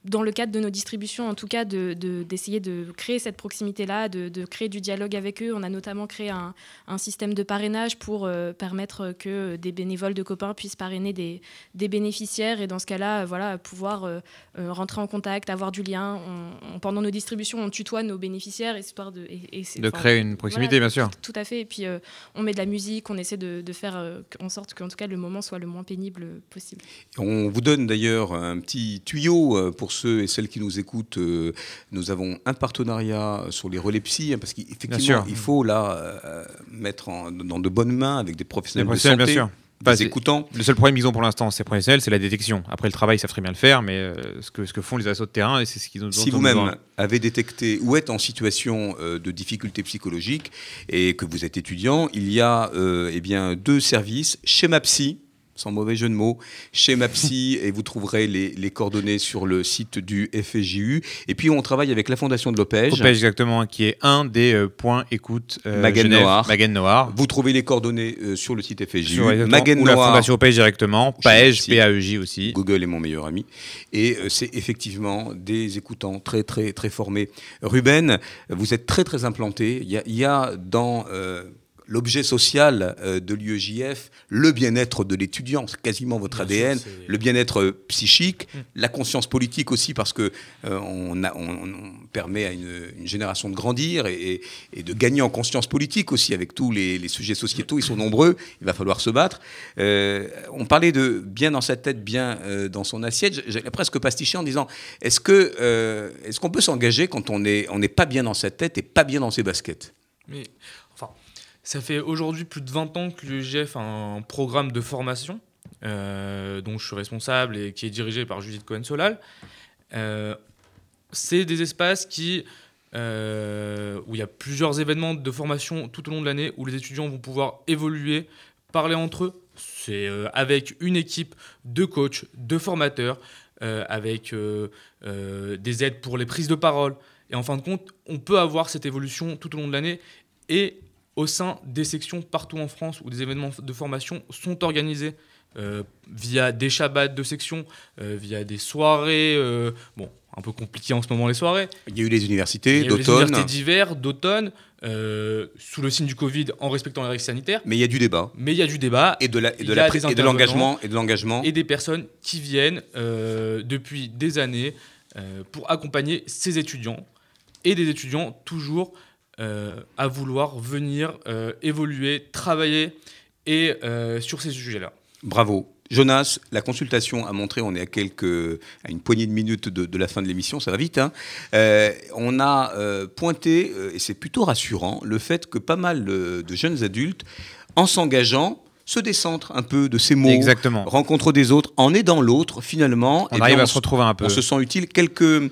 dans le cadre de nos distributions, en tout cas, d'essayer de, créer cette proximité-là, de, créer du dialogue avec eux. On a notamment créé un système de parrainage pour euh, permettre que des bénévoles de copains puissent parrainer des, des bénéficiaires et dans ce cas-là, euh, voilà, pouvoir euh, euh, rentrer en contact, avoir du lien. On- on- pendant nos distributions, on tutoie nos bénéficiaires histoire de, et, De créer une proximité, voilà, bien sûr. Tout, tout à fait. Et puis, euh, on met de la musique, on essaie de, de faire euh, en sorte qu'en tout cas, le moment soit le moins pénible possible. On vous donne d'ailleurs un petit tuyau euh, pour ceux et celles qui nous écoutent. euh, Nous avons un partenariat sur les relais psy, hein, parce Bien qu'effectivement, sûr. il faut là euh, mettre en- dans de bonnes mains avec des professionnels, professionnels, de bien santé, sûr. Bah, des c'est- écoutants. Le seul problème qu'ils ont pour l'instant, c'est professionnel, c'est la détection. Après, le travail, ils savent très bien le faire, mais euh, ce, que, ce que font les assos de terrain, et c'est ce qu'ils ont Si vous-même avez détecté ou êtes en situation euh, de difficulté psychologique et que vous êtes étudiant, il y a euh, eh bien, deux services, chez MaPsy, sans mauvais jeu de mots, chez MaPsy, et vous trouverez les, les coordonnées sur le site du FJU. Et puis on travaille avec la Fondation de l'Opège. Copège, exactement, qui est un des euh, points écoute euh, Maguen Noir. Noir. Vous trouvez les coordonnées euh, sur le site FJU. Maguen ou la Noir, Fondation Opège directement, Paège, Maxi. PAEJ aussi. Google est mon meilleur ami. Et euh, c'est effectivement des écoutants très, très, très formés. Ruben, vous êtes très, très implanté. Il y a, il y a dans l'objet social euh, de l'UEJF le bien-être de l'étudiant. C'est quasiment votre Bien sûr, ADN. le bien-être euh, psychique, Mm. la conscience politique aussi, parce que euh, on, a- on- on permet à une, une génération de grandir et, de gagner en conscience politique aussi avec tous les, les sujets sociétaux. Ils sont nombreux, il va falloir se battre. Euh, on parlait de bien dans sa tête, bien euh, dans son assiette. J'ai presque pastiché en disant est-ce que est-ce qu'on peut s'engager quand on n'est on pas bien dans sa tête et pas bien dans ses baskets? Mais ça fait aujourd'hui plus de 20 ans que l'UEGF a un programme de formation euh, dont je suis responsable et qui est dirigé par Judith Cohen-Solal. Euh, c'est des espaces qui, euh, où il y a plusieurs événements de formation tout au long de l'année où les étudiants vont pouvoir évoluer, parler entre eux. C'est euh, avec une équipe de coachs, de formateurs, avec des aides pour les prises de parole. Et en fin de compte, on peut avoir cette évolution tout au long de l'année et au sein des sections partout en France où des événements de formation sont organisés euh, via des shabbats de section, euh, via des soirées, euh, bon, un peu compliqué en ce moment les soirées, Il y a eu les universités eu les d'automne, universités d'hiver, d'automne, euh, sous le signe du Covid en respectant les règles sanitaires, mais il y a du débat. Mais il y a du débat. Et de la et de la et l'engagement et de l'engagement. et des personnes qui viennent depuis des années pour accompagner ces étudiants et des étudiants toujours à vouloir venir euh, évoluer, travailler et euh, sur ces sujets-là. Bravo. Jonas, la consultation a montré, on est à quelques, à une poignée de minutes de, de la fin de l'émission, ça va vite. hein. Euh, on a euh, pointé, euh, et c'est plutôt rassurant, le fait que pas mal de, de jeunes adultes, en s'engageant, se décentrent un peu de ces mots, Exactement. rencontrent des autres, en aidant l'autre, finalement. On eh arrive bien, à se retrouver un peu. on se sent utile. Quelques,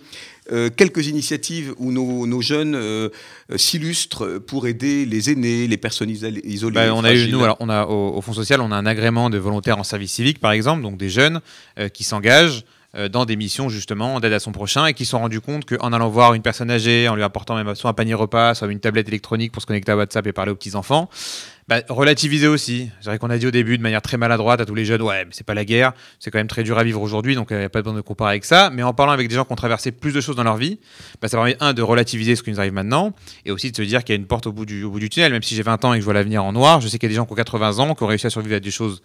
euh, quelques initiatives où nos, nos jeunes euh, s'illustrent pour aider les aînés, les personnes isolées. Bah, on a eu, fragiles. nous, alors, on a, au, au Fonds social, on a un agrément de volontaires en service civique, par exemple, donc des jeunes euh, qui s'engagent dans des missions justement d'aide à son prochain et qui se sont rendus compte qu'en allant voir une personne âgée, en lui apportant même soit un panier repas, soit une tablette électronique pour se connecter à WhatsApp et parler aux petits-enfants, bah, relativiser aussi. C'est vrai qu'on a dit au début de manière très maladroite à tous les jeunes, ouais, mais c'est pas la guerre, c'est quand même très dur à vivre aujourd'hui, donc il n'y a pas besoin de comparer avec ça. Mais en parlant avec des gens qui ont traversé plus de choses dans leur vie, bah, ça permet, un, de relativiser ce qui nous arrive maintenant, et aussi de se dire qu'il y a une porte au bout du tunnel. Même si j'ai 20 ans et que je vois l'avenir en noir, je sais qu'il y a des gens qui ont 80 ans, qui ont réussi à survivre à des choses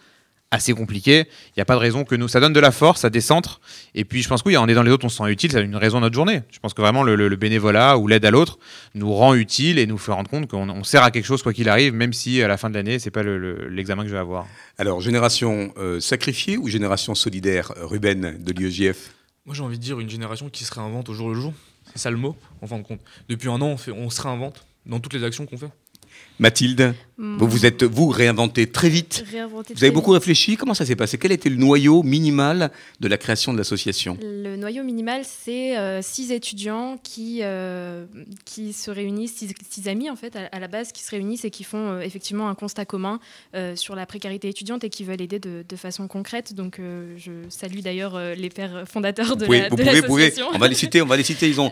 assez compliqué. Il n'y a pas de raison que nous. Ça donne de la force, ça décentre. Et puis, je pense que oui, on est dans les autres, on se sent utile. Ça a une raison à notre journée. Je pense que vraiment, le, le- le bénévolat ou l'aide à l'autre nous rend utile et nous fait rendre compte qu'on on sert à quelque chose, quoi qu'il arrive, même si à la fin de l'année, c'est pas le- le- l'examen que je vais avoir. Alors, génération euh, sacrifiée ou génération solidaire, euh, Ruben de l'IEJF? Moi, j'ai envie de dire une génération qui se réinvente au jour le jour. C'est ça le mot, en fin de compte. Depuis un an, on, fait, on se réinvente dans toutes les actions qu'on fait. Mathilde, Vous vous êtes vous réinventé très vite. Vous avez beaucoup réfléchi. Comment ça s'est passé? Quel était le noyau minimal de la création de l'association? Le noyau minimal, c'est euh, six étudiants qui, euh, qui se réunissent, six, six amis en fait, à, à la base, qui se réunissent et qui font euh, effectivement un constat commun sur la précarité étudiante et qui veulent aider de, de façon concrète. Donc je salue d'ailleurs les pères fondateurs de pouvez, la- vous de pouvez, vous pouvez. l'association. On va les citer. On va les citer. Ils ont.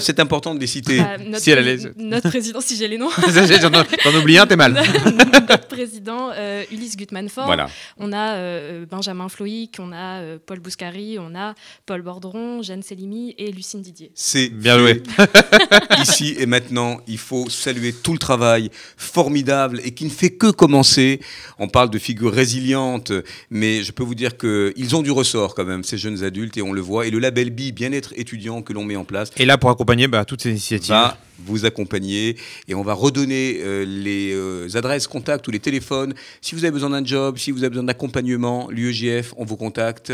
C'est important de les citer. Bah, notre, Si elle a les- notre président, si j'ai les noms, T'en oublies un, t'es mal. notre président euh, Ulysse Gutmann-Fort, Voilà. On a euh, Benjamin Floïc, on a euh, Paul Bouscari, on a Paul Bordron, Jeanne Selimi et Lucine Didier. C'est Bien joué. Ici et maintenant, il faut saluer tout le travail formidable et qui ne fait que commencer. On parle de figures résilientes, mais je peux vous dire qu'ils ont du ressort quand même, ces jeunes adultes, et on le voit. Et le label B, bien-être étudiant que l'on met en place, Et là, pour accompagner bah, toutes ces initiatives. va vous accompagner et on va redonner euh, les euh, adresses, contacts ou les téléphones. Si vous avez besoin d'un job, si vous avez besoin d'accompagnement, l'UEJF, on vous contacte.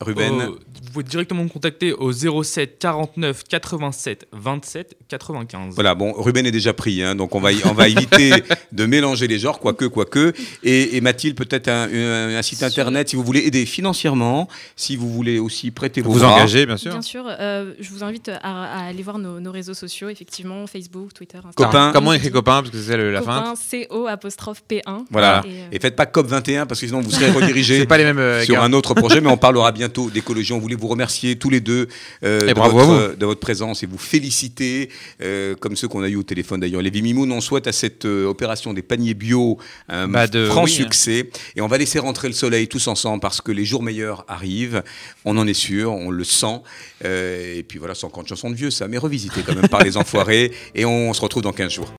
Ruben. Euh, vous pouvez directement me contacter au 07 49 87 27 95. Voilà, bon, Ruben est déjà pris, hein, donc on va, on va éviter de mélanger les genres, quoique, quoique. Et, et Mathilde, peut-être un, un- un site internet, si vous voulez aider financièrement, si vous voulez aussi prêter vos vous bras. engagez, bien sûr. Bien sûr, euh, je vous invite à, à aller voir nos, nos réseaux sociaux, effectivement, Facebook, Twitter, Instagram. Copain. Comment on écrit copain Parce que c'est la fin. Copain, C-O apostrophe P1. Voilà. Et, euh, Et faites pas COP21 parce que sinon vous serez redirigé C'est pas les mêmes. euh, sur gars. un autre projet, mais on parlera bientôt d'écologie. On voulait vous remercier tous les deux euh, de, votre, vous. euh, de votre présence et vous féliciter, euh, comme ceux qu'on a eu au téléphone d'ailleurs. Les Vimimoun, on souhaite à cette euh, opération des paniers bio un Bah, de- franc oui, succès. Et on va laisser rentrer le soleil tous ensemble parce que les jours meilleurs arrivent. On en est sûr, on le sent. Euh, et puis voilà, 150 chansons de vieux, ça, mais revisité quand même par les enfoirés. Et on se retrouve dans 15 jours.